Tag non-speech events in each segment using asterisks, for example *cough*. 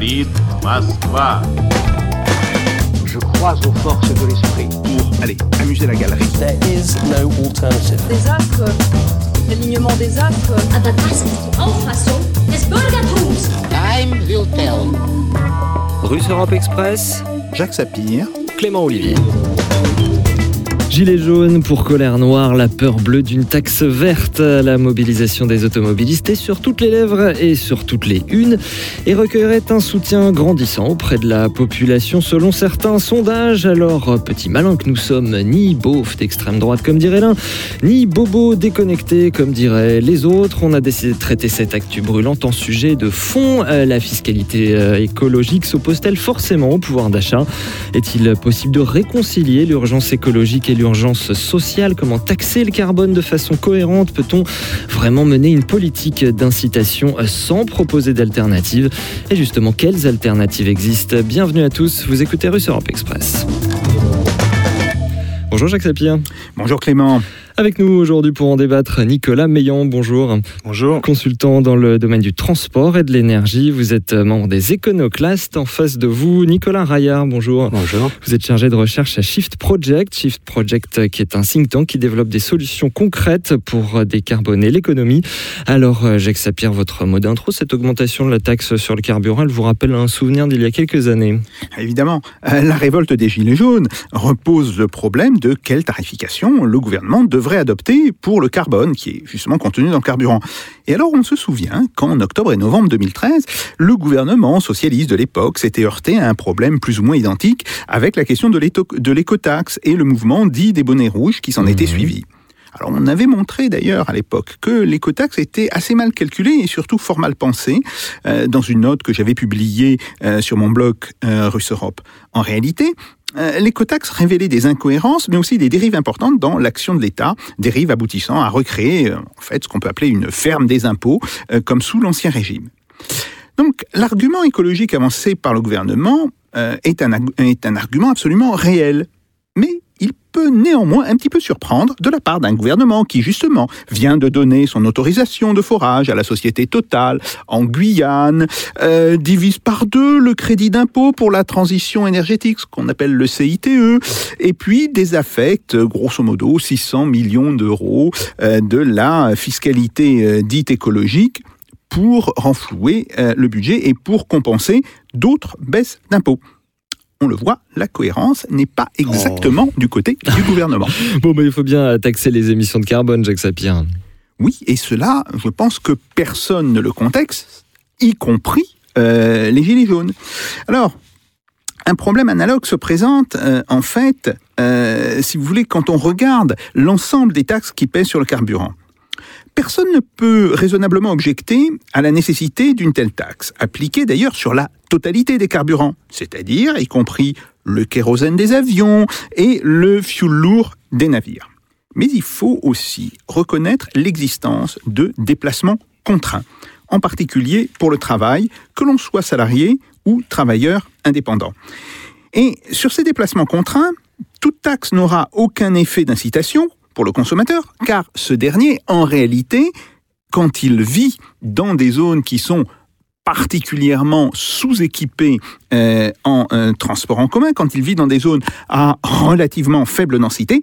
Говорит Москва. Je crois aux forces de l'esprit. Pour aller amuser la galerie. There is no alternative. des Astres, l'alignement des Astres. Aber das ist die Auffassung des Bürgertums. Time will tell. Russe Europe Express, Jacques Sapir. Clément Olivier. Gilets jaunes pour colère noire, la peur bleue d'une taxe verte, la mobilisation des automobilistes est sur toutes les lèvres et sur toutes les unes et recueillerait un soutien grandissant auprès de la population selon certains sondages. Alors, petit malin que nous sommes, ni beauf d'extrême droite comme dirait l'un, ni bobo déconnecté comme diraient les autres, on a décidé de traiter cette actu brûlante en sujet de fond. Euh, La fiscalité euh, écologique s'oppose-t-elle forcément au pouvoir d'achat? Est-il possible de réconcilier l'urgence écologique et l'urgence sociale Comment taxer le carbone de façon cohérente Peut-on vraiment mener une politique d'incitation sans proposer d'alternatives Et justement, quelles alternatives existent Bienvenue à tous, vous écoutez Russe Europe Express. Bonjour Jacques Sapir. Bonjour Clément. Avec nous aujourd'hui pour en débattre, Nicolas Meillan, bonjour. Bonjour. Consultant dans le domaine du transport et de l'énergie, vous êtes membre des Éconoclastes. En face de vous, Nicolas Raillard, bonjour. Bonjour. Vous êtes chargé de recherche à Shift Project. Shift Project euh, qui est un think tank qui développe des solutions concrètes pour euh, décarboner l'économie. Alors, euh, Jacques Sapir, votre mot d'intro, cette augmentation de la taxe sur le carburant, elle vous rappelle un souvenir d'il y a quelques années. Évidemment, euh, la révolte des Gilets jaunes repose le problème de quelle tarification le gouvernement devrait adopter pour le carbone, qui est justement contenu dans le carburant. Et alors, on se souvient qu'en octobre et novembre 2013, le gouvernement socialiste de l'époque s'était heurté à un problème plus ou moins identique avec la question de l'écotaxe et le mouvement dit des bonnets rouges qui s'en était suivi. Alors, on avait montré d'ailleurs à l'époque que l'écotaxe était assez mal calculé et surtout fort mal pensé euh, dans une note que j'avais publiée euh, sur mon blog euh, Russe Europe. En réalité, euh, l'écotaxe révélait des incohérences, mais aussi des dérives importantes dans l'action de l'État, dérives aboutissant à recréer euh, en fait ce qu'on peut appeler une ferme des impôts, euh, comme sous l'Ancien Régime. Donc, l'argument écologique avancé par le gouvernement est, un, est un argument absolument réel, mais il peut néanmoins un petit peu surprendre de la part d'un gouvernement qui, justement, vient de donner son autorisation de forage à la société Total en Guyane, euh, divise par deux le crédit d'impôt pour la transition énergétique, ce qu'on appelle le CITE, et puis désaffecte, grosso modo, 600 millions d'euros euh, de la fiscalité euh, dite écologique pour renflouer le budget et pour compenser d'autres baisses d'impôts. On le voit, la cohérence n'est pas exactement du côté du gouvernement. *laughs* Bon, mais il faut bien taxer les émissions de carbone, Jacques Sapir. Oui, et cela, je pense que personne ne le contexte, y compris euh, les Gilets jaunes. Alors, un problème analogue se présente, euh, en fait, euh, si vous voulez, quand on regarde l'ensemble des taxes qui pèsent sur le carburant. Personne ne peut raisonnablement objecter à la nécessité d'une telle taxe, appliquée d'ailleurs sur la totalité des carburants, c'est-à-dire y compris le kérosène des avions et le fioul lourd des navires. Mais il faut aussi reconnaître l'existence de déplacements contraints, en particulier pour le travail, que l'on soit salarié ou travailleur indépendant. Et sur ces déplacements contraints, toute taxe n'aura aucun effet d'incitation le consommateur, car ce dernier, en réalité, quand il vit dans des zones qui sont particulièrement sous-équipées euh, en euh, transport en commun, quand il vit dans des zones à relativement faible densité,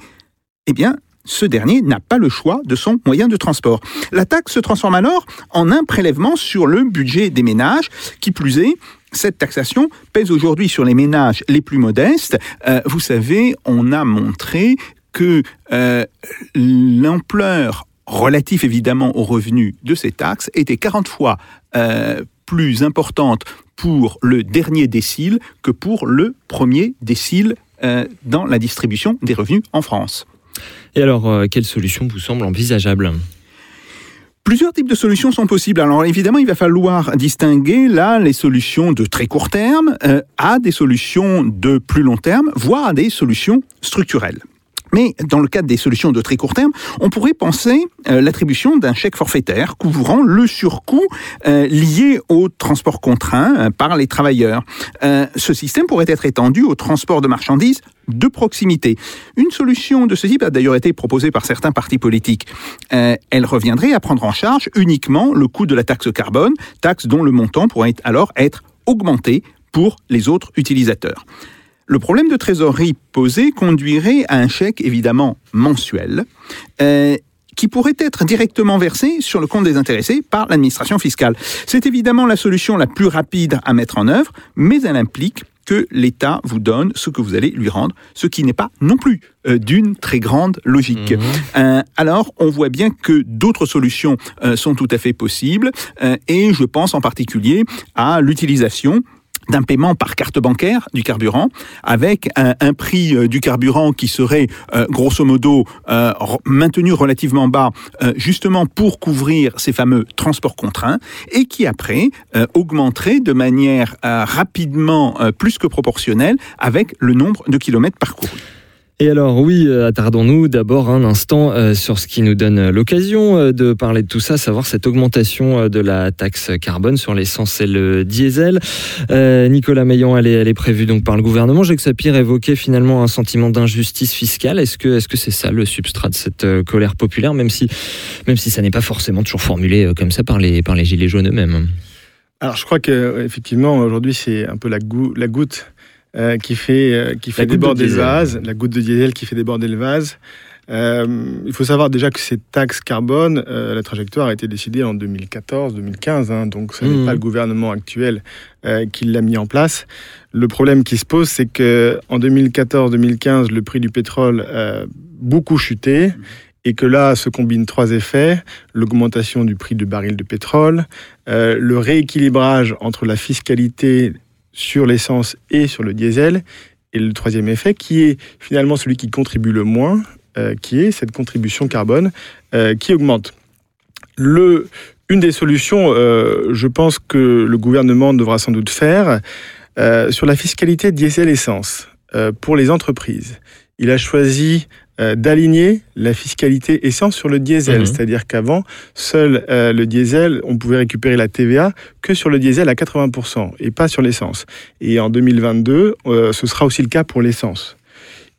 eh bien, ce dernier n'a pas le choix de son moyen de transport. La taxe se transforme alors en un prélèvement sur le budget des ménages, qui plus est, cette taxation pèse aujourd'hui sur les ménages les plus modestes. Euh, vous savez, on a montré que euh, l'ampleur relative évidemment aux revenus de ces taxes était 40 fois euh, plus importante pour le dernier décile que pour le premier décile euh, dans la distribution des revenus en France. Et alors, euh, quelle solution vous semble envisageable? Plusieurs types de solutions sont possibles. Alors évidemment, il va falloir distinguer là les solutions de très court terme à des solutions de plus long terme, voire à des solutions structurelles. Mais dans le cadre des solutions de très court terme, on pourrait penser euh, l'attribution d'un chèque forfaitaire couvrant le surcoût euh, lié au transport contraint euh, par les travailleurs. Ce système pourrait être étendu au transport de marchandises de proximité. Une solution de ce type a d'ailleurs été proposée par certains partis politiques. Elle reviendrait à prendre en charge uniquement le coût de la taxe carbone, taxe dont le montant pourrait alors être augmenter pour les autres utilisateurs. Le problème de trésorerie posé conduirait à un chèque évidemment mensuel euh, qui pourrait être directement versé sur le compte des intéressés par l'administration fiscale. C'est évidemment la solution la plus rapide à mettre en œuvre, mais elle implique que l'État vous donne ce que vous allez lui rendre, ce qui n'est pas non plus euh, d'une très grande logique. Mhm. Euh, alors, on voit bien que d'autres solutions euh, sont tout à fait possibles, et je pense en particulier à l'utilisation d'un paiement par carte bancaire du carburant, avec un, prix euh, du carburant qui serait euh, grosso modo euh, maintenu relativement bas, justement pour couvrir ces fameux transports contraints, et qui après augmenterait de manière rapidement plus que proportionnelle avec le nombre de kilomètres parcourus. Et alors oui, euh, attardons-nous d'abord un instant euh, sur ce qui nous donne euh, l'occasion de parler de tout ça, savoir cette augmentation de la taxe carbone sur l'essence et le diesel. Nicolas Meillan, elle est, prévue donc par le gouvernement. Jacques Sapir évoquait finalement un sentiment d'injustice fiscale. Est-ce que est-ce que c'est ça le substrat de cette colère populaire, même si même si ça n'est pas forcément toujours formulé comme ça par les par les gilets jaunes eux-mêmes? Alors je crois que effectivement aujourd'hui c'est un peu la goutte euh, qui fait euh, qui fait de déborder le diesel. vase, la goutte de diesel qui fait déborder le vase. Euh, il faut savoir déjà que cette taxe carbone, la trajectoire a été décidée en 2014-2015, hein, donc ce n'est pas le gouvernement actuel qui l'a mis en place. Le problème qui se pose, c'est que en 2014-2015, le prix du pétrole a beaucoup chuté. Et que là se combinent trois effets l'augmentation du prix du baril de pétrole, euh, le rééquilibrage entre la fiscalité sur l'essence et sur le diesel, et le troisième effet qui est finalement celui qui contribue le moins, euh, qui est cette contribution carbone euh, qui augmente. Le, une des solutions, euh, je pense que le gouvernement devra sans doute faire sur la fiscalité diesel-essence pour les entreprises. Il a choisi euh, d'aligner la fiscalité essence sur le diesel, Mhm. c'est-à-dire qu'avant, seul euh, le diesel, on pouvait récupérer la TVA que sur le diesel à 80% et pas sur l'essence. Et en 2022, euh, ce sera aussi le cas pour l'essence.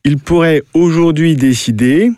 Il pourrait aujourd'hui décider,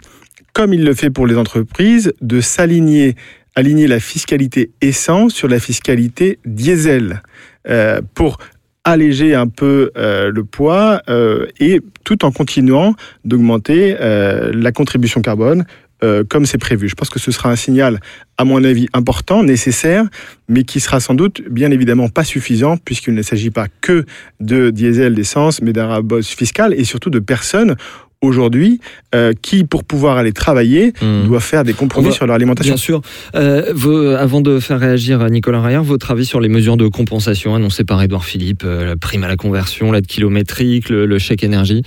comme il le fait pour les entreprises, de s'aligner, aligner la fiscalité essence sur la fiscalité diesel euh, pour alléger un peu euh, le poids euh, et tout en continuant d'augmenter euh, la contribution carbone euh, comme c'est prévu. Je pense que ce sera un signal, à mon avis, important, nécessaire, mais qui sera sans doute, bien évidemment, pas suffisant, puisqu'il ne s'agit pas que de diesel, d'essence, mais d'un rabosse fiscal et surtout de personnes aujourd'hui euh, qui, pour pouvoir aller travailler, Mhm. doivent faire des compromis va- sur leur alimentation. Bien sûr. Euh, vos- avant de faire réagir Nicolas Raillard, votre avis sur les mesures de compensation annoncées par Édouard Philippe, euh, la prime à la conversion, l'aide kilométrique, le, le chèque énergie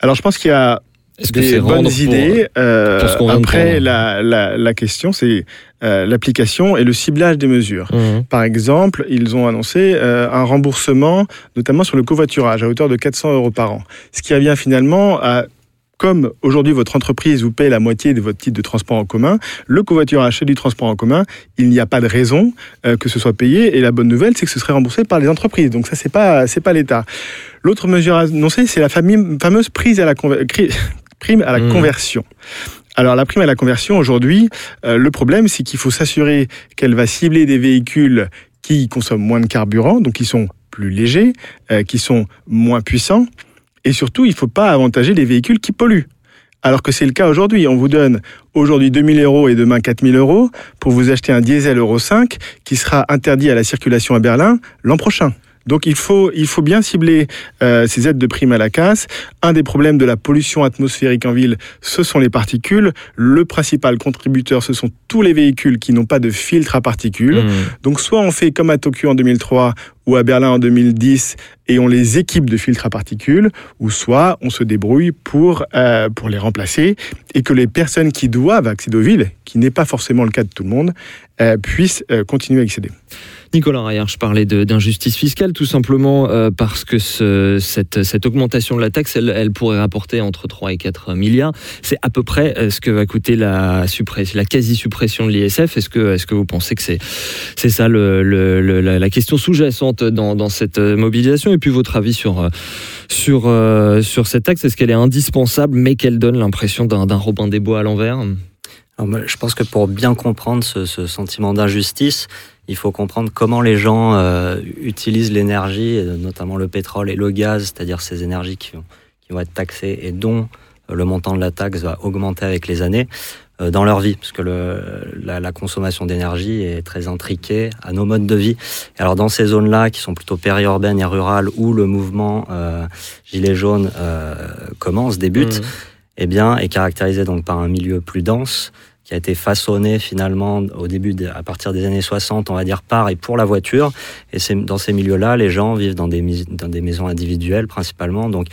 Alors, je pense qu'il y a Est-ce que c'est bonnes pour- idées. Euh, pour ce après, la, la, la question, c'est euh, l'application et le ciblage des mesures. Mhm. Par exemple, ils ont annoncé euh, un remboursement, notamment sur le covoiturage, à hauteur de 400 euros par an. Ce qui revient finalement à comme aujourd'hui votre entreprise vous paye la moitié de votre titre de transport en commun, le covoiturage c'est du transport en commun, il n'y a pas de raison euh, que ce soit payé et la bonne nouvelle c'est que ce serait remboursé par les entreprises. Donc ça c'est pas c'est pas l'État. L'autre mesure annoncée c'est la fameuse prise à la conver- cri- *laughs* prime à la Mmh. conversion. Alors la prime à la conversion aujourd'hui, euh, le problème c'est qu'il faut s'assurer qu'elle va cibler des véhicules qui consomment moins de carburant, donc qui sont plus légers, euh, qui sont moins puissants, et surtout il ne faut pas avantager les véhicules qui polluent. Alors que c'est le cas aujourd'hui. On vous donne aujourd'hui 2000 euros et demain 4000 euros pour vous acheter un diesel Euro 5 qui sera interdit à la circulation à Berlin l'an prochain. Donc il faut, il faut bien cibler euh, ces aides de prime à la casse. Un des problèmes de la pollution atmosphérique en ville, ce sont les particules. Le principal contributeur, ce sont tous les véhicules qui n'ont pas de filtre à particules. Mhm. Donc soit on fait comme à Tokyo en 2003 ou à Berlin en 2010 et on les équipe de filtres à particules, ou soit on se débrouille pour, euh, pour les remplacer et que les personnes qui doivent accéder aux villes, qui n'est pas forcément le cas de tout le monde, euh, puissent euh, continuer à accéder. Nicolas Raillard, je parlais d'injustice fiscale tout simplement euh, parce que ce- cette, augmentation de la taxe, elle, pourrait rapporter entre 3 et 4 milliards. C'est à peu près euh, ce que va coûter la, la quasi-suppression de l'ISF. Est-ce que, est que vous pensez que c'est ça la, question sous-jacente dans, cette euh, mobilisation? Et puis votre avis sur, sur, sur cette taxe, est-ce qu'elle est indispensable mais qu'elle donne l'impression d'un Robin des Bois à l'envers? Je pense que pour bien comprendre ce, ce sentiment d'injustice, il faut comprendre comment les gens euh, utilisent l'énergie, et notamment le pétrole et le gaz, c'est-à-dire ces énergies qui vont, qui vont être taxées et dont euh, le montant de la taxe va augmenter avec les années euh, dans leur vie, parce que le, la, la consommation d'énergie est très intriquée à nos modes de vie. Alors dans ces zones-là, qui sont plutôt périurbaines et rurales, où le mouvement euh, gilet jaune euh, commence, débute, Mhm. Eh bien, est caractérisé donc par un milieu plus dense, qui a été façonné finalement au début, de- à partir des années 60, on va dire par et pour la voiture. Et c'est dans ces milieux-là, les gens vivent dans des, dans des maisons individuelles principalement. Donc,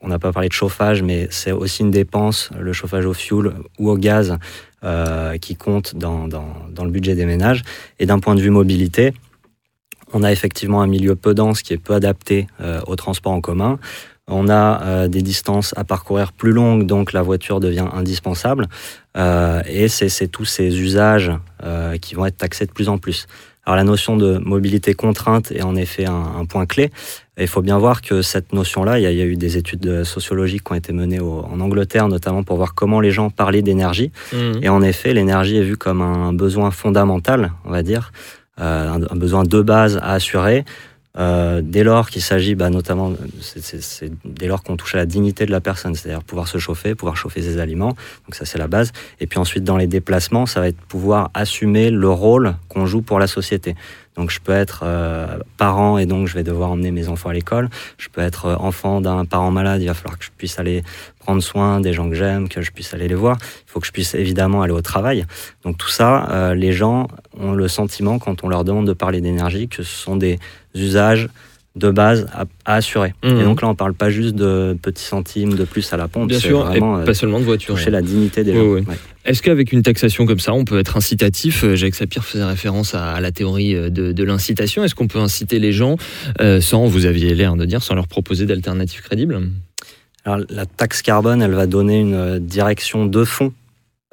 on n'a pas parlé de chauffage, mais c'est aussi une dépense, le chauffage au fioul ou au gaz, euh, qui compte dans, dans, dans le budget des ménages. Et d'un point de vue mobilité, on a effectivement un milieu peu dense qui est peu adapté euh, au transport en commun. On a euh, des distances à parcourir plus longues, donc la voiture devient indispensable. Euh, et c'est tous ces usages euh, qui vont être taxés de plus en plus. Alors la notion de mobilité contrainte est en effet un, un point clé. Il faut bien voir que cette notion-là, il y, a, il y a eu des études sociologiques qui ont été menées au- en Angleterre, notamment pour voir comment les gens parlaient d'énergie. Mhm. Et en effet, l'énergie est vue comme un besoin fondamental, on va dire, un, un besoin de base à assurer. Euh, dès lors qu'il s'agit, bah, notamment, c'est- dès lors qu'on touche à la dignité de la personne, c'est-à-dire pouvoir se chauffer, pouvoir chauffer ses aliments, donc ça c'est la base. Et puis ensuite, dans les déplacements, ça va être pouvoir assumer le rôle qu'on joue pour la société. Donc je peux être euh, parent et donc je vais devoir emmener mes enfants à l'école. Je peux être euh, enfant d'un parent malade, il va falloir que je puisse aller prendre soin des gens que j'aime, que je puisse aller les voir. Il faut que je puisse évidemment aller au travail. Donc tout ça, les gens ont le sentiment quand on leur demande de parler d'énergie que ce sont des usages de base à, à assurer. Mhm. Et donc là, on parle pas juste de petits centimes de plus à la pompe, Bien sûr, et euh, pas seulement de voiture. toucher la dignité des gens. ouais. Ouais. Est-ce qu'avec une taxation comme ça, on peut être incitatif? Euh, Jacques Sapir faisait référence à, à la théorie euh, de, de l'incitation. Est-ce qu'on peut inciter les gens euh, sans, vous aviez l'air de dire, sans leur proposer d'alternatives crédibles? Alors, la taxe carbone, elle va donner une direction de fond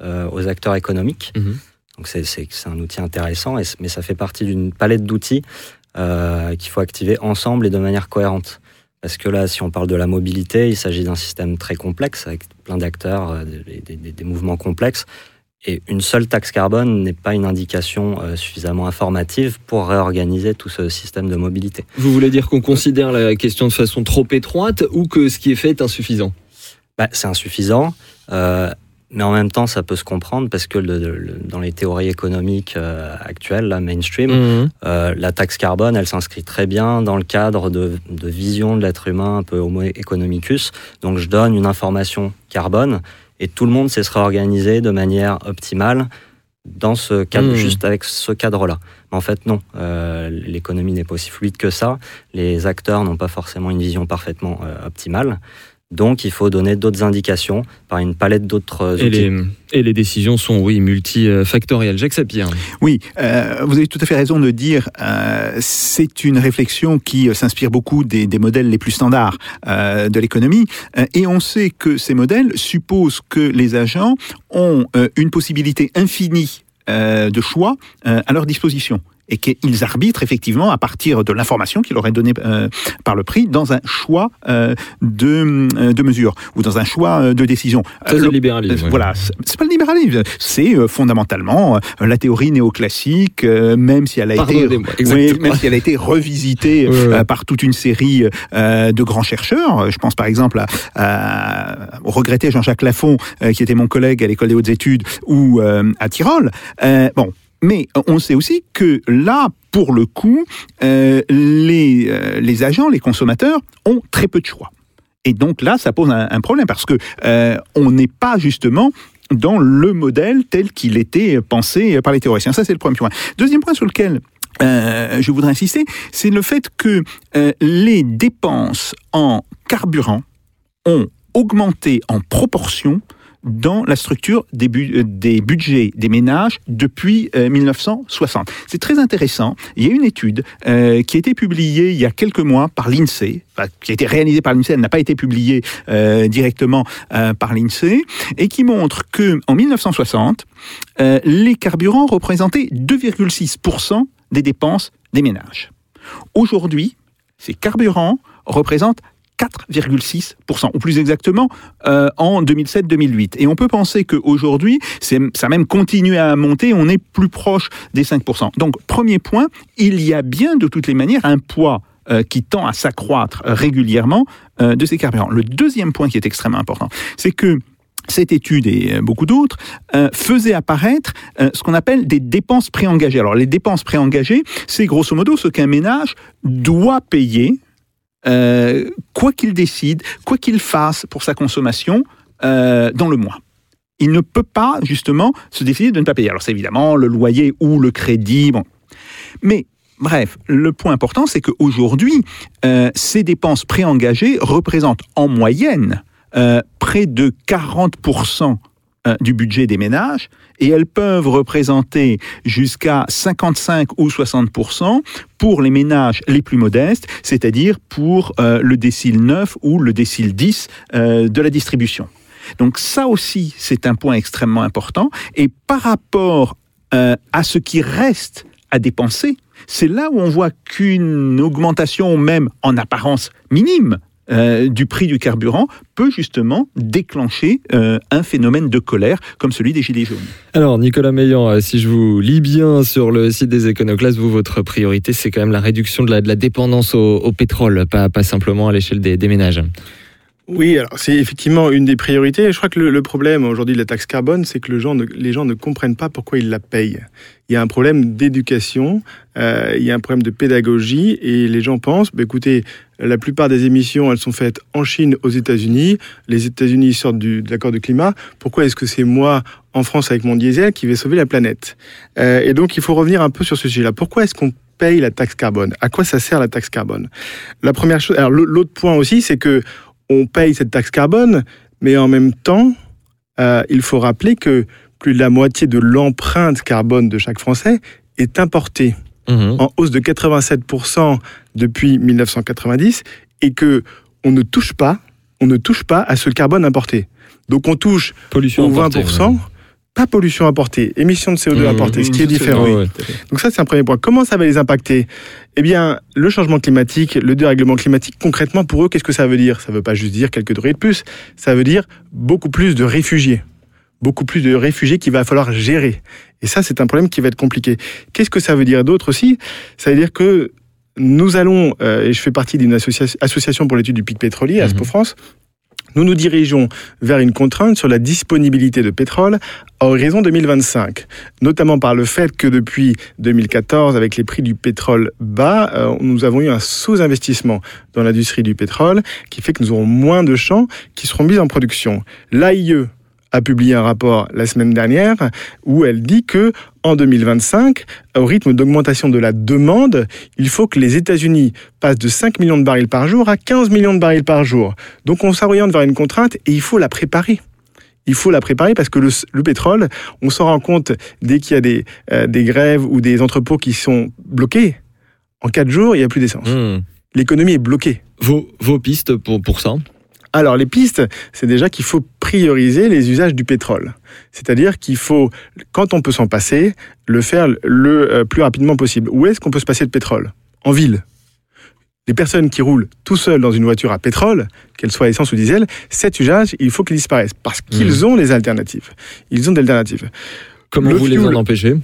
euh, aux acteurs économiques. Mhm. Donc c'est, un outil intéressant, mais ça fait partie d'une palette d'outils qu'il faut activer ensemble et de manière cohérente. Parce que là, si on parle de la mobilité, il s'agit d'un système très complexe, avec plein d'acteurs, euh, des, des- des mouvements complexes. Et une seule taxe carbone n'est pas une indication euh, suffisamment informative pour réorganiser tout ce système de mobilité. Vous voulez dire qu'on considère la question de façon trop étroite ou que ce qui est fait est insuffisant? Bah, c'est insuffisant, euh, mais en même temps, ça peut se comprendre parce que le- le- dans les théories économiques euh, actuelles, la mainstream, Mhm. euh, la taxe carbone, elle s'inscrit très bien dans le cadre de, de vision de l'être humain un peu homo economicus. Donc, je donne une information carbone et tout le monde sait se réorganiser de manière optimale dans ce cadre, Mhm. juste avec ce cadre-là. Mais en fait, non. Euh, L'économie n'est pas aussi fluide que ça. Les acteurs n'ont pas forcément une vision parfaitement optimale. Donc, il faut donner d'autres indications par une palette d'autres et outils. les, et les décisions sont, oui, multifactorielles. Jacques Sapir. Oui, euh, vous avez tout à fait raison de dire, euh, c'est une réflexion qui euh, s'inspire beaucoup des, des modèles les plus standards euh, de l'économie, et on sait que ces modèles supposent que les agents ont euh, une possibilité infinie euh, de choix euh, à leur disposition et qu'ils arbitrent effectivement à partir de l'information qui leur est donnée euh, par le prix dans un choix euh, de, euh, de mesures ou dans un choix euh, de décision. C'est le libéralisme. voilà, c'est pas le libéralisme, c'est euh, fondamentalement euh, la théorie néoclassique, euh, même si elle a été, oui, même si elle a été revisitée ouais. euh, par toute une série euh, de grands chercheurs. Je pense par exemple à, à- au regretté Jean-Jacques Lafont, euh, qui était mon collègue à l'école des hautes études, ou euh, à Tyrol. Euh, bon. Mais on sait aussi que là, pour le coup, euh, les, euh, les agents, les consommateurs ont très peu de choix. Et donc là, ça pose un, problème parce que euh, on n'est pas justement dans le modèle tel qu'il était pensé par les théoriciens. Ça, c'est le premier point. Deuxième point sur lequel euh, je voudrais insister, c'est le fait que euh, les dépenses en carburant ont augmenté en proportion dans la structure euh, des budgets des ménages depuis euh, 1960. C'est très intéressant. Il y a une étude euh, qui a été publiée il y a quelques mois par l'INSEE, enfin, qui a été réalisée par l'INSEE, elle n'a pas été publiée euh, directement euh, par l'INSEE, et qui montre que en 1960, euh, les carburants représentaient 2,6% des dépenses des ménages. Aujourd'hui, ces carburants représentent 4,6%, ou plus exactement euh, en 2007-2008. Et on peut penser qu'aujourd'hui, ça même continué à monter, on est plus proche des 5%. Donc, premier point, il y a bien de toutes les manières un poids euh, qui tend à s'accroître régulièrement euh, de ces carburants. Le deuxième point qui est extrêmement important, c'est que cette étude et beaucoup d'autres faisaient apparaître ce qu'on appelle des dépenses préengagées. Alors les dépenses préengagées, c'est grosso modo ce qu'un ménage doit payer, euh, quoi qu'il décide, quoi qu'il fasse pour sa consommation euh, dans le mois. Il ne peut pas justement se décider de ne pas payer. Alors c'est évidemment le loyer ou le crédit. Bon. Mais bref, le point important, c'est qu'aujourd'hui, euh, ces dépenses préengagées représentent en moyenne près de 40% euh, du budget des ménages et elles peuvent représenter jusqu'à 55 ou 60% pour les ménages les plus modestes, c'est-à-dire pour euh, le décile 9 ou le décile 10 euh, de la distribution. Donc ça aussi, c'est un point extrêmement important. Et par rapport euh, à ce qui reste à dépenser, c'est là où on voit qu'une augmentation, même en apparence minime, euh, du prix du carburant peut justement déclencher euh, un phénomène de colère comme celui des Gilets jaunes. Alors, Nicolas Meillan, euh, si je vous lis bien sur le site des Éconoclastes, vous, votre priorité, c'est quand même la réduction de la, dépendance au, pétrole, pas, pas simplement à l'échelle des, des ménages. Oui, alors c'est effectivement une des priorités. Je crois que le, le problème aujourd'hui de la taxe carbone, c'est que le ne- les gens ne comprennent pas pourquoi ils la payent. Il y a un problème d'éducation, euh, il y a un problème de pédagogie, et les gens pensent, bah, écoutez, la plupart des émissions, elles sont faites en Chine, aux États-Unis. Les États-Unis sortent du, de l'accord de climat. Pourquoi est-ce que c'est moi, en France, avec mon diesel, qui vais sauver la planète? Euh, Et donc, il faut revenir un peu sur ce sujet-là. Pourquoi est-ce qu'on paye la taxe carbone? À quoi ça sert la taxe carbone? La première chose, alors l'autre point aussi, c'est que on paye cette taxe carbone, mais en même temps, euh, il faut rappeler que plus de la moitié de l'empreinte carbone de chaque Français est importée, Mhm. en hausse de 87% depuis 1990, et que on ne touche pas, on ne touche pas à ce carbone importé. Donc on touche Pollution aux importée, 20%, ouais. Pas pollution importée, émission de CO2 Mmh, importée, ce qui est mmh, différent. Ouais. Donc ça, c'est un premier point. Comment ça va les impacter? Eh bien, le changement climatique, le dérèglement climatique, concrètement, pour eux, qu'est-ce que ça veut dire? Ça ne veut pas juste dire quelques degrés de plus, ça veut dire beaucoup plus de réfugiés. Beaucoup plus de réfugiés qu'il va falloir gérer. Et ça, c'est un problème qui va être compliqué. Qu'est-ce que ça veut dire d'autre aussi? Ça veut dire que nous allons, euh, et je fais partie d'une associa- association pour l'étude du pic pétrolier, Aspo Mhm. France, nous nous dirigeons vers une contrainte sur la disponibilité de pétrole à horizon 2025 notamment par le fait que depuis 2014, avec les prix du pétrole bas, euh, nous avons eu un sous-investissement dans l'industrie du pétrole qui fait que nous aurons moins de champs qui seront mis en production. A publié un rapport la semaine dernière où elle dit que en 2025, au rythme d'augmentation de la demande, il faut que les États-Unis passent de 5 millions de barils par jour à 15 millions de barils par jour. Donc on s'oriente vers une contrainte et il faut la préparer il faut la préparer parce que le, le pétrole, on s'en rend compte dès qu'il y a des, euh, des grèves ou des entrepôts qui sont bloqués. En quatre jours, il n'y a plus d'essence. Mhm. L'économie est bloquée. Vos, vos pistes pour, pour ça? Alors les pistes, c'est déjà qu'il faut prioriser les usages du pétrole. C'est-à-dire qu'il faut, quand on peut s'en passer, le faire le euh, plus rapidement possible. Où est-ce qu'on peut se passer de pétrole? En ville. Les personnes qui roulent tout seuls dans une voiture à pétrole, qu'elle soit essence ou diesel, cet usage, il faut qu'il disparaisse parce qu'ils ont les alternatives. Ils ont des alternatives. Comment Le vous les fuel- en empêchez?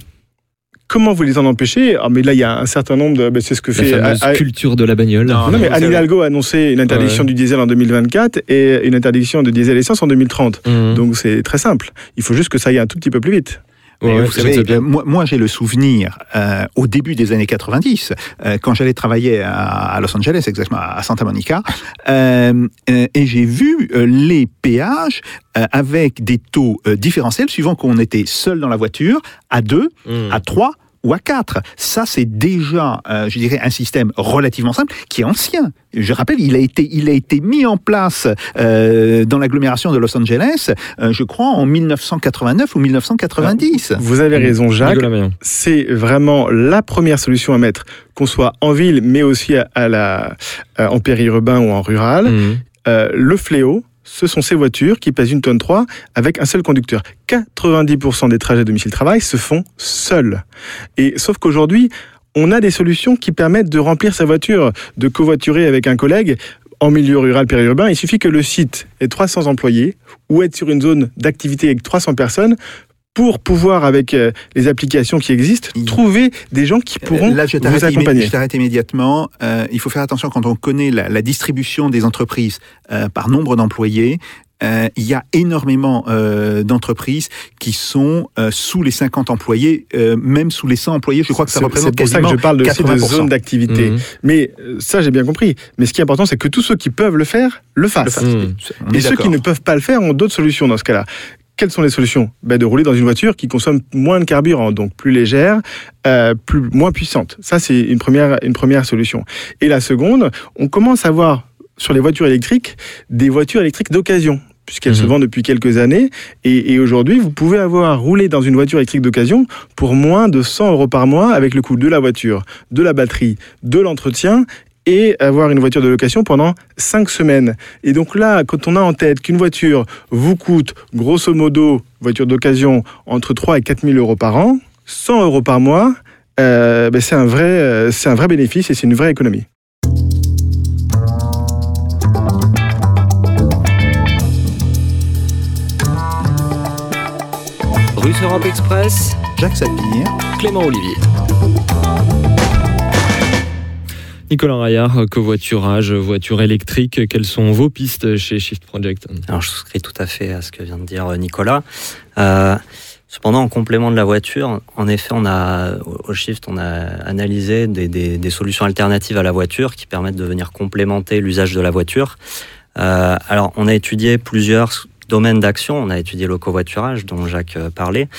Comment vous les en empêchez? Ah, Mais là, il y a un certain nombre de. ben, c'est ce que La fait. fameuse ah, ah, culture de la bagnole. Non, non, mais Anne Hidalgo a annoncé une interdiction Ouais. du diesel en 2024 et une interdiction de diesel essence en 2030. Mhm. Donc c'est très simple. Il faut juste que ça aille un tout petit peu plus vite. Ouais, vous savez, bien. moi, moi, j'ai le souvenir, euh, au début des années 90, euh, quand j'allais travailler à, à Los Angeles, exactement à Santa Monica, euh, euh, et j'ai vu euh, les péages euh, avec des taux euh, différentiels suivant qu'on était seul dans la voiture, à deux, Mhm. à trois ou à 4. Ça, c'est déjà, euh, je dirais, un système relativement simple qui est ancien. Je rappelle, il a été, il a été mis en place euh, dans l'agglomération de Los Angeles, euh, je crois, en 1989 ou 1990. Vous avez raison, Jacques. C'est vraiment la première solution à mettre, qu'on soit en ville, mais aussi à, à la, euh, en périurbain ou en rural. Mhm. Euh, le fléau, ce sont ces voitures qui pèsent une tonne 3 avec un seul conducteur. 90% des trajets domicile-travail se font seuls. Et sauf qu'aujourd'hui, on a des solutions qui permettent de remplir sa voiture, de covoiturer avec un collègue en milieu rural périurbain, il suffit que le site ait 300 employés ou être sur une zone d'activité avec 300 personnes pour pouvoir, avec euh, les applications qui existent, Il- trouver des gens qui pourront Là, je vous accompagner. je t'arrête immédiatement. Euh, il faut faire attention quand on connaît la, la distribution des entreprises euh, par nombre d'employés. euh, il y a énormément euh, d'entreprises qui sont euh, sous les 50 employés, euh, même sous les 100 employés. Je crois que ça représente C'est pour ça que quasiment je parle aussi de 80%. zone d'activité. Mhm. Mais euh, ça, j'ai bien compris. Mais ce qui est important, c'est que tous ceux qui peuvent le faire, le Le fassent. fasse. Mmh. On Et ceux qui ne peuvent pas le faire ont d'autres solutions dans ce cas-là. Quelles sont les solutions? Ben, De rouler dans une voiture qui consomme moins de carburant, donc plus légère, euh, plus, moins puissante. Ça, c'est une première, une première solution. Et la seconde, on commence à voir sur les voitures électriques des voitures électriques d'occasion puisqu'elles se Mhm. vendent depuis quelques années. Et, et aujourd'hui, vous pouvez avoir roulé dans une voiture électrique d'occasion pour moins de 100 euros par mois avec le coût de la voiture, de la batterie, de l'entretien et avoir une voiture de location pendant 5 semaines. Et donc là, quand on a en tête qu'une voiture vous coûte, grosso modo, voiture d'occasion, entre 3 et 4 000 euros par an, 100 euros par mois, euh, ben c'est un, vrai, euh, c'est un vrai bénéfice et c'est une vraie économie. Russe Europe Express, Jacques Sapir. Clément Olivier. Nicolas Raillard, covoiturage, voiture électrique, quelles sont vos pistes chez Shift Project? Alors, je souscris tout à fait à ce que vient de dire Nicolas. Euh, cependant, en complément de la voiture, en effet, on a, au Shift, on a analysé des, solutions alternatives à la voiture qui permettent de venir complémenter l'usage de la voiture. Euh, alors, on a étudié plusieurs domaines d'action. On a étudié le covoiturage, dont Jacques euh, parlait.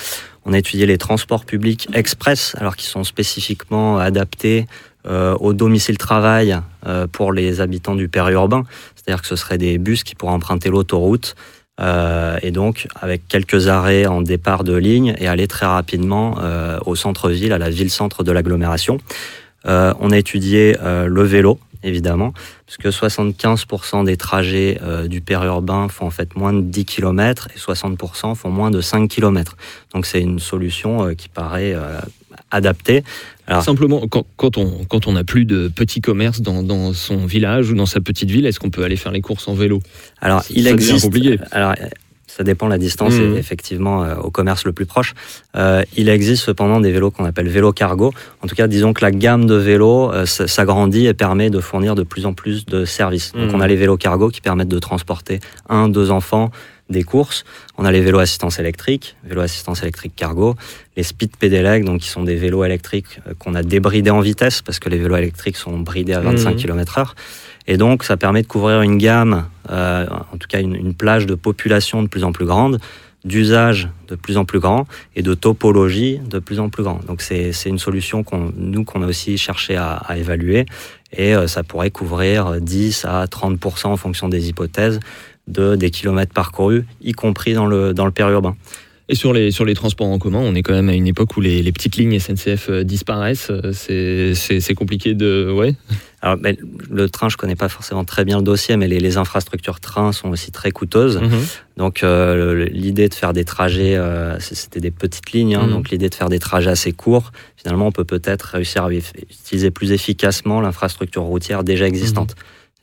On a étudié les transports publics express, alors qui sont spécifiquement adaptés euh, au domicile travail euh, pour les habitants du périurbain. C'est-à-dire que ce seraient des bus qui pourraient emprunter l'autoroute euh, et donc avec quelques arrêts en départ de ligne et aller très rapidement au centre-ville, à la ville-centre de l'agglomération. On a étudié le vélo, évidemment, puisque 75% des trajets du périurbain font en fait moins de 10 km et 60% font moins de 5 km. Donc c'est une solution qui paraît adaptée. Alors- Simplement, quand, quand on quand on n'a plus de petits commerces dans, dans son village ou dans sa petite ville, est-ce qu'on peut aller faire les courses en vélo? Alors, Ça il devient existe. Alors, ça dépend de la distance, Mhm. et effectivement, euh, au commerce le plus proche. Euh, il existe cependant des vélos qu'on appelle vélos cargo. En tout cas, disons que la gamme de vélos euh, s'agrandit et permet de fournir de plus en plus de services. Donc, Mhm. on a les vélos cargo qui permettent de transporter un, deux enfants des courses. On a les vélos assistance électrique, vélos assistance électrique cargo, les speed pedelec, donc qui sont des vélos électriques euh, qu'on a débridés en vitesse parce que les vélos électriques sont bridés à 25 Mhm. km/h. Et donc, ça permet de couvrir une gamme, euh, en tout cas une, une plage de population de plus en plus grande, d'usage de plus en plus grand et de topologie de plus en plus grand. Donc, c'est c'est une solution qu'on nous qu'on a aussi cherché à, à évaluer et euh, ça pourrait couvrir 10 à 30% en fonction des hypothèses de des kilomètres parcourus, y compris dans le dans le périurbain. Et sur les, sur les transports en commun, on est quand même à une époque où les, les petites lignes SNCF euh, disparaissent. Euh, C'est compliqué de. Ouais. Alors, ben, le train, je connais pas forcément très bien le dossier, mais les, les infrastructures train sont aussi très coûteuses. Mhm. Donc euh, l'idée de faire des trajets, euh, c'était des petites lignes, hein, Mhm. donc l'idée de faire des trajets assez courts, finalement on peut peut-être réussir à utiliser plus efficacement l'infrastructure routière déjà existante.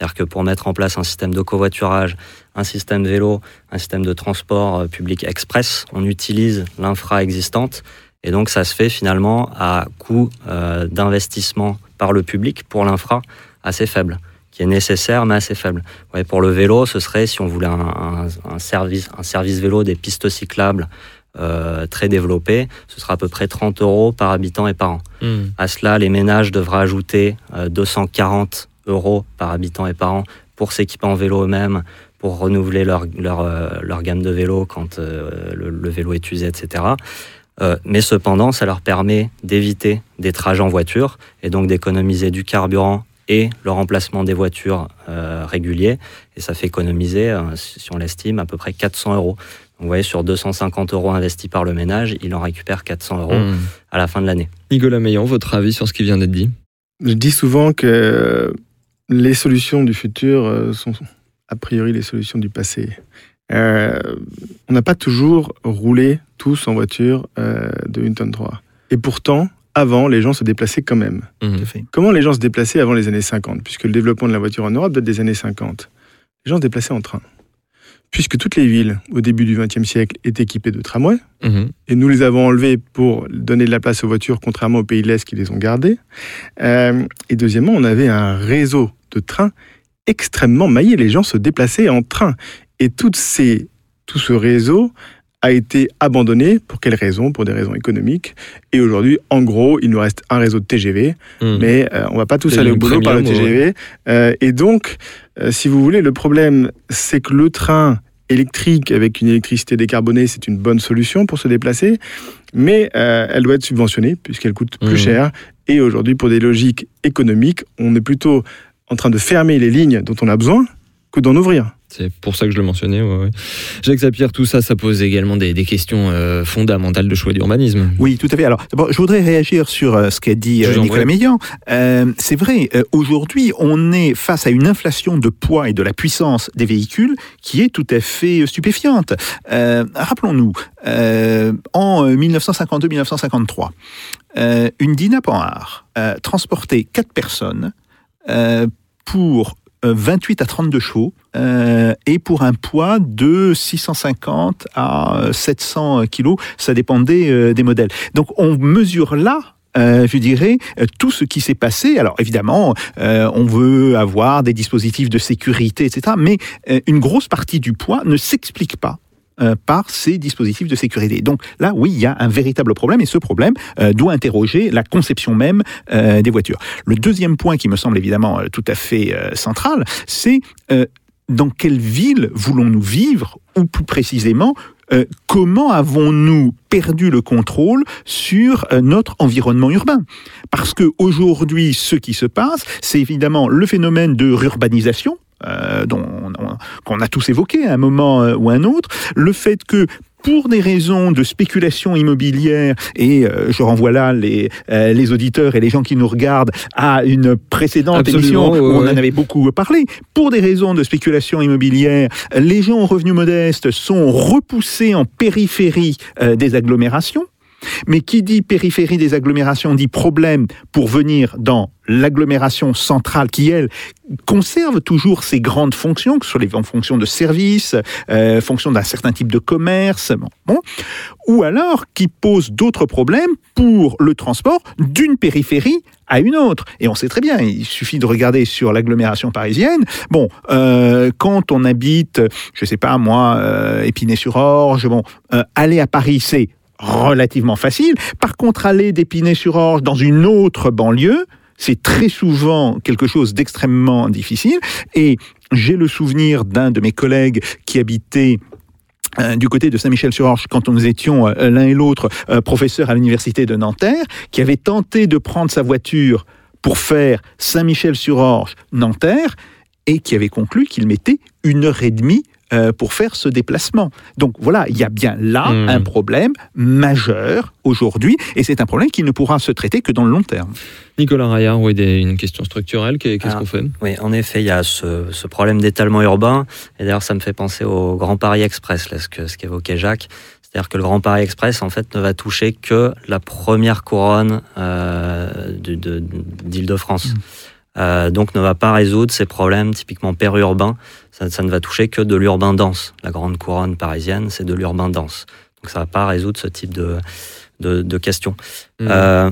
C'est-à-dire que pour mettre en place un système de covoiturage, un système vélo, un système de transport euh, public express, on utilise l'infra existante et donc ça se fait finalement à coût euh, d'investissement par le public pour l'infra assez faible qui est nécessaire mais assez faible. Ouais, pour le vélo, ce serait si on voulait un, un- un service, un service vélo des pistes cyclables euh, très développé, ce sera à peu près 30 euros par habitant et par an. Mhm. À cela, les ménages devraient ajouter euh, 240 euros par habitant et par an pour s'équiper en vélo eux-mêmes, pour renouveler leur, leur, euh, leur gamme de vélos quand euh, le, le vélo est usé, etc. Euh, mais cependant, ça leur permet d'éviter des trajets en voiture et donc d'économiser du carburant et le remplacement des voitures euh, réguliers. Et ça fait économiser, euh, si on l'estime, à peu près 400 euros. Donc, vous voyez, sur 250 euros investis par le ménage, il en récupère 400 euros Mhm. à la fin de l'année. Nicolas Meillan, votre avis sur ce qui vient d'être dit? Je dis souvent que les solutions du futur euh, sont a priori les solutions du passé. Euh, on n'a pas toujours roulé tous en voiture euh, de 1 tonne 3. Et pourtant, avant, les gens se déplaçaient quand même. Fait. Comment les gens se déplaçaient avant les années 50 Puisque le développement de la voiture en Europe date des années 50. Les gens se déplaçaient en train. Puisque toutes les villes, au début du XXe siècle, étaient équipées de tramways, Mhm. et nous les avons enlevés pour donner de la place aux voitures, contrairement aux pays de l'Est qui les ont gardées. Euh, et deuxièmement, on avait un réseau de trains extrêmement maillé. Les gens se déplaçaient en train. Et toutes ces, tout ce réseau a été abandonné. Pour quelles raisons? Pour des raisons économiques. Et aujourd'hui, en gros, il nous reste un réseau de TGV, Mhm. mais euh, on va pas tous aller au boulot par le TGV. Euh, et donc, euh, si vous voulez, le problème, c'est que le train électrique avec une électricité décarbonée, c'est une bonne solution pour se déplacer, mais euh, elle doit être subventionnée puisqu'elle coûte plus Mhm. cher. Et aujourd'hui, pour des logiques économiques, on est plutôt en train de fermer les lignes dont on a besoin que d'en ouvrir. C'est pour ça que je le mentionnais. ouais, ouais. Jacques Sapir, tout ça, ça pose également des, des questions euh, fondamentales de choix d'urbanisme. Oui, tout à fait. Alors, d'abord, je voudrais réagir sur euh, ce qu'a dit euh, Nicolas. Meillan. Euh, c'est vrai, euh, aujourd'hui, on est face à une inflation de poids et de la puissance des véhicules qui est tout à fait stupéfiante. Euh, Rappelons-nous, euh, en 1952-1953, euh, une Dina Panhard euh, transportait quatre personnes euh, pour euh, 28 à 32 chevaux euh, et pour un poids de 650 à euh, 700 kilos, ça dépendait euh, des modèles. Donc on mesure là euh, je dirais, euh, tout ce qui s'est passé. Alors évidemment, euh, on veut avoir des dispositifs de sécurité, etc. Mais euh, une grosse partie du poids ne s'explique pas euh, par ces dispositifs de sécurité. Donc là, oui, il y a un véritable problème et ce problème euh, doit interroger la conception même euh, des voitures. Le deuxième point qui me semble évidemment tout à fait central, c'est dans quelle ville voulons-nous vivre ou plus précisément comment avons-nous perdu le contrôle sur notre environnement urbain? Parce que aujourd'hui, ce qui se passe, c'est évidemment le phénomène de rurbanisation. Euh, dont qu'on a tous évoqué à un moment euh, ou à un autre, le fait que pour des raisons de spéculation immobilière, et euh, je renvoie là les, euh, les auditeurs et les gens qui nous regardent à une précédente Absolument, émission où on ouais. en avait beaucoup parlé, pour des raisons de spéculation immobilière, les gens aux revenus modestes sont repoussés en périphérie des agglomérations. Mais qui dit périphérie des agglomérations dit problème pour venir dans l'agglomération centrale qui, elle, conserve toujours ses grandes fonctions, que ce soit les en fonction de services, euh, fonction d'un certain type de commerce, bon, ou alors qui pose d'autres problèmes pour le transport d'une périphérie à une autre. Et on sait très bien, il suffit de regarder sur l'agglomération parisienne. Bon, euh, quand on habite, je sais pas moi, euh, Épinay-sur-Orge, bon, euh, aller à Paris, c'est relativement facile. Par contre, aller d'Épinay-sur-Orge dans une autre banlieue, c'est très souvent quelque chose d'extrêmement difficile. Et j'ai le souvenir d'un de mes collègues qui habitait euh, du côté de Saint-Michel-sur-Orge, quand nous étions euh, l'un et l'autre euh, professeurs à l'université de Nanterre, qui avait tenté de prendre sa voiture pour faire Saint-Michel-sur-Orge, Nanterre, et qui avait conclu qu'il mettait une heure et demie euh, pour faire ce déplacement. Donc voilà, il y a bien là Mmh. un problème majeur aujourd'hui, et c'est un problème qui ne pourra se traiter que dans le long terme. Nicolas Raillard, oui, des- une question structurelle, qu'est- qu'est-ce Ah. qu'on fait? Oui, en effet, il y a ce, ce problème d'étalement urbain. Et d'ailleurs, ça me fait penser au Grand Paris Express, là, ce qu'évoquait Jacques. C'est-à-dire que le Grand Paris Express, en fait, ne va toucher que la première couronne euh, de- de- d'Île-de-France. Euh, donc, ne va pas résoudre ces problèmes typiquement périurbains. Ça, ça ne va toucher que de l'urbain dense. La grande couronne parisienne, c'est de l'urbain dense. Donc, ça ne va pas résoudre ce type de, de, de questions. Mmh. Euh,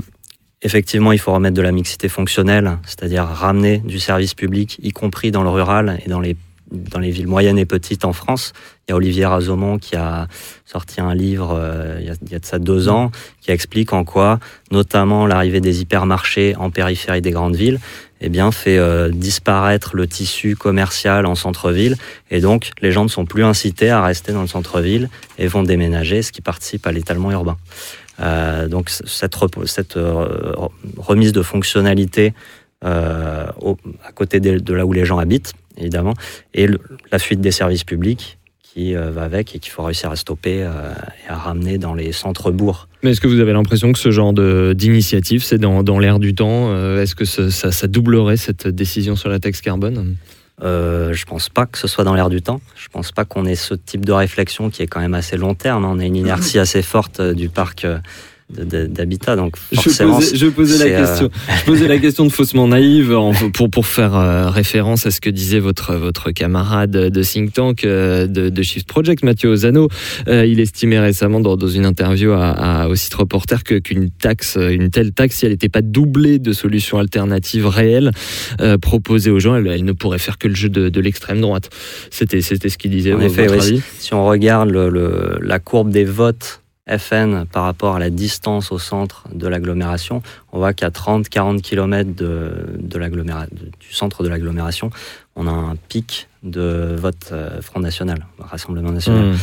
effectivement, il faut remettre de la mixité fonctionnelle, c'est-à-dire ramener du service public, y compris dans le rural et dans les, dans les villes moyennes et petites en France. Il y a Olivier Razomont qui a sorti un livre euh, il, y a, il y a de ça deux ans qui explique en quoi, notamment l'arrivée des hypermarchés en périphérie des grandes villes, eh bien, fait euh, disparaître le tissu commercial en centre-ville. Et donc, les gens ne sont plus incités à rester dans le centre-ville et vont déménager, ce qui participe à l'étalement urbain. Euh, donc cette, cette euh, remise de fonctionnalité euh, au- à côté de, là où les gens habitent, évidemment, et la fuite des services publics qui euh, va avec et qu'il faut réussir à stopper euh, et à ramener dans les centres-bourgs. Mais est-ce que vous avez l'impression que ce genre d'initiative, c'est dans, dans l'air du temps Euh, Est-ce que ce- ça, ça doublerait cette décision sur la taxe carbone? Euh, je pense pas que ce soit dans l'air du temps. Je pense pas qu'on ait ce type de réflexion qui est quand même assez long terme. On a une inertie *laughs* assez forte du parc d'habitat. Donc Je forcément, posais, je posais c'est, la euh, question. Je posais la question de faussement naïve en- pour pour faire euh, référence à ce que disait votre votre camarade de think tank euh, de, de Shift Project, Mathieu Ozano. Il estimait récemment dans, dans une interview à, à- au site Reporter que qu'une taxe, une telle taxe, si elle n'était pas doublée de solutions alternatives réelles proposées aux gens, elle, elle ne pourrait faire que le jeu de, de l'extrême droite. C'était c'était ce qu'il disait. En effet, oui. Si on regarde le- le- la courbe des votes FN par rapport à la distance au centre de l'agglomération, on voit qu'à 30-40 km de, de du centre de l'agglomération, on a un pic de vote euh, Front National, Rassemblement National. Mmh.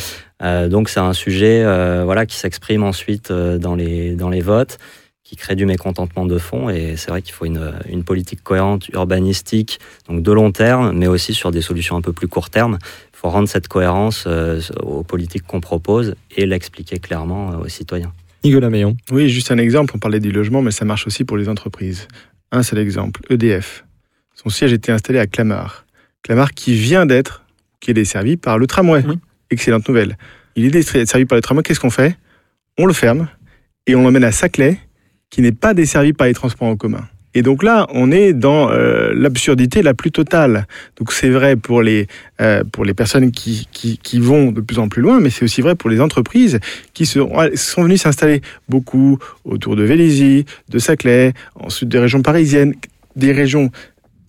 Euh, donc c'est un sujet euh, voilà, qui s'exprime ensuite dans, les, dans les votes, qui crée du mécontentement de fond. Et c'est vrai qu'il faut une, une politique cohérente, urbanistique, donc de long terme, mais aussi sur des solutions un peu plus court terme. Il faut rendre cette cohérence euh, aux politiques qu'on propose et l'expliquer clairement euh, aux citoyens. Nicolas Meillon. Oui, juste un exemple, on parlait du logement, mais ça marche aussi pour les entreprises. Un seul exemple, EDF. Son siège était installé à Clamart. Clamart qui vient d'être, qui est desservi par le tramway. Oui. Excellente nouvelle. Il est desservi par le tramway, qu'est-ce qu'on fait? On le ferme et on l'emmène à Saclay, qui n'est pas desservi par les transports en commun. Et donc là, on est dans euh, l'absurdité la plus totale. Donc c'est vrai pour les, euh, pour les personnes qui, qui, qui vont de plus en plus loin, mais c'est aussi vrai pour les entreprises qui sont, sont venues s'installer beaucoup autour de Vélizy, de Saclay, ensuite des régions parisiennes, des régions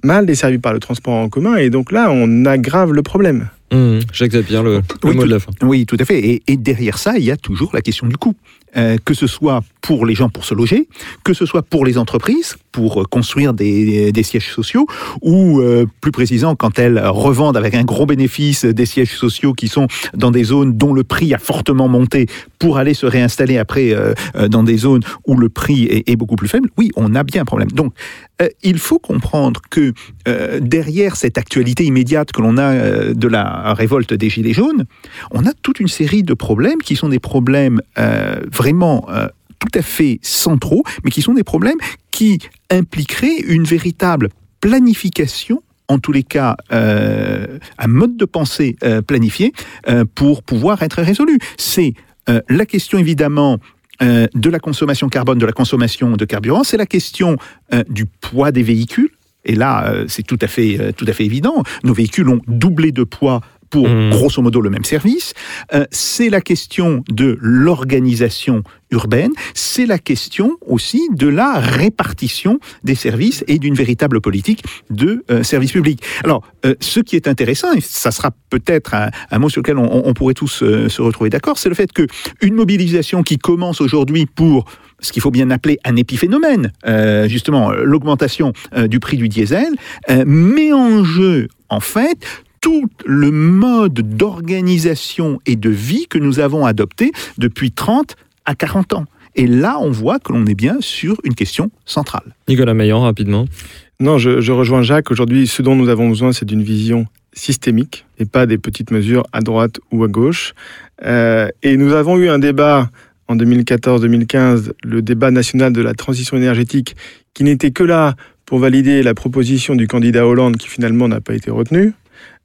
mal desservies par le transport en commun. Et donc là, on aggrave le problème. Mmh. Jacques Zapier, le, le Oui, mot tout- de la fin. Oui, tout à fait. Et, et derrière ça, il y a toujours la question du coût. Euh, que ce soit pour les gens pour se loger, que ce soit pour les entreprises pour euh, construire des, des sièges sociaux, ou euh, plus précisément quand elles revendent avec un gros bénéfice des sièges sociaux qui sont dans des zones dont le prix a fortement monté pour aller se réinstaller après euh, euh, dans des zones où le prix est, est beaucoup plus faible. Oui, on a bien un problème. Donc, euh, il faut comprendre que euh, derrière cette actualité immédiate que l'on a euh, de la révolte des Gilets jaunes, on a toute une série de problèmes qui sont des problèmes vraiment tout à fait centraux, mais qui sont des problèmes qui impliqueraient une véritable planification en tous les cas, un mode de pensée planifié pour pouvoir être résolu. C'est la question évidemment euh, de la consommation carbone, de la consommation de carburant, c'est la question euh, du poids des véhicules. Et là, euh, c'est tout à fait, tout à fait évident. Nos véhicules ont doublé de poids pour Mmh. grosso modo le même service. Euh, c'est la question de l'organisation urbaine. C'est la question aussi de la répartition des services et d'une véritable politique de euh, service public. Alors, euh, ce qui est intéressant, et ça sera peut-être un, un mot sur lequel on, on pourrait tous se retrouver d'accord, c'est le fait que une mobilisation qui commence aujourd'hui pour ce qu'il faut bien appeler un épiphénomène, euh, justement l'augmentation euh, du prix du diesel, euh, met en jeu en fait tout le mode d'organisation et de vie que nous avons adopté depuis 30 à 40 ans. Et là, on voit que l'on est bien sur une question centrale. Nicolas Meillon, rapidement. Non, je, je rejoins Jacques. Aujourd'hui, ce dont nous avons besoin, c'est d'une vision systémique et pas des petites mesures à droite ou à gauche. Euh, et nous avons eu un débat en 2014-2015, le débat national de la transition énergétique, qui n'était que là pour valider la proposition du candidat Hollande qui finalement n'a pas été retenue.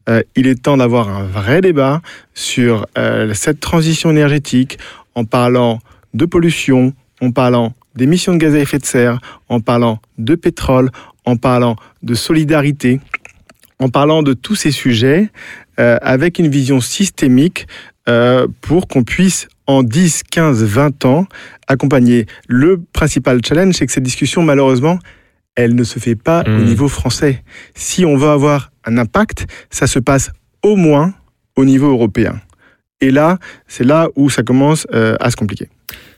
Euh, il est temps d'avoir un vrai débat sur euh, cette transition énergétique en parlant de pollution, en parlant d'émissions de gaz à effet de serre, en parlant de pétrole, en parlant de solidarité, en parlant de tous ces sujets euh, avec une vision systémique pour qu'on puisse en 10, 15, 20 ans accompagner. Le principal challenge, c'est que cette discussion, malheureusement, elle ne se fait pas Mmh. au niveau français. Si on veut avoir un impact, ça se passe au moins au niveau européen. Et là, c'est là où ça commence euh, à se compliquer.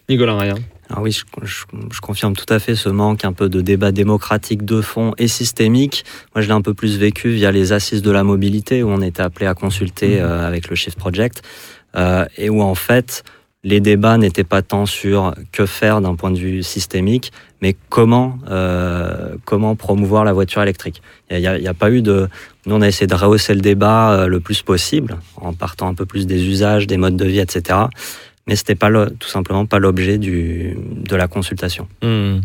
Nicolas Ryan. Alors oui, je, je- je confirme tout à fait ce manque un peu de débat démocratique de fond et systémique. Moi, je l'ai un peu plus vécu via les assises de la mobilité où on était appelé à consulter euh, avec le Shift Project euh, et où en fait les débats n'étaient pas tant sur que faire d'un point de vue systémique, mais comment euh, comment promouvoir la voiture électrique? Il n'y a, pas eu de. Nous, on a essayé de rehausser le débat euh, le plus possible en partant un peu plus des usages, des modes de vie, etc. Mais c'était pas le- tout simplement pas l'objet de la consultation. Hmm.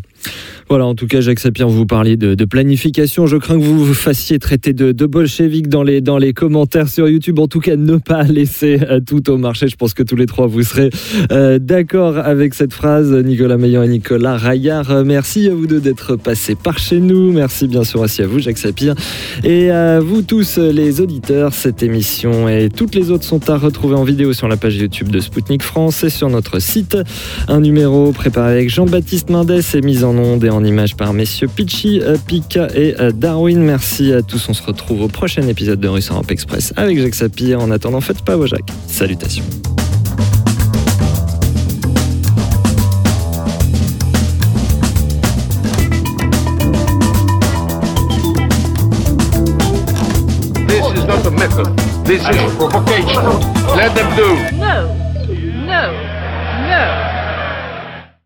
Voilà, en tout cas, Jacques Sapir, vous parliez de, planification. Je crains que vous vous fassiez traiter de, de bolchevique dans les, dans les commentaires sur YouTube. En tout cas, ne pas laisser euh, tout au marché. Je pense que tous les trois, vous serez euh, d'accord avec cette phrase. Nicolas Meillan et Nicolas Raillard, euh, merci à vous deux d'être passés par chez nous. Merci bien sûr aussi à vous, Jacques Sapir. Et à vous tous, les auditeurs, cette émission et toutes les autres sont à retrouver en vidéo sur la page YouTube de Spoutnik France et sur notre site. Un numéro préparé avec Jean-Baptiste Mendes et mis en onde et en images par messieurs Pitchy, euh, Pika et euh, Darwin. Merci à tous. On se retrouve au prochain épisode de Russe Europe Express avec Jacques Sapir. En attendant, faites pas vos Jacques. Salutations. This is not a method. This is provocation. Let them do. No, no, no.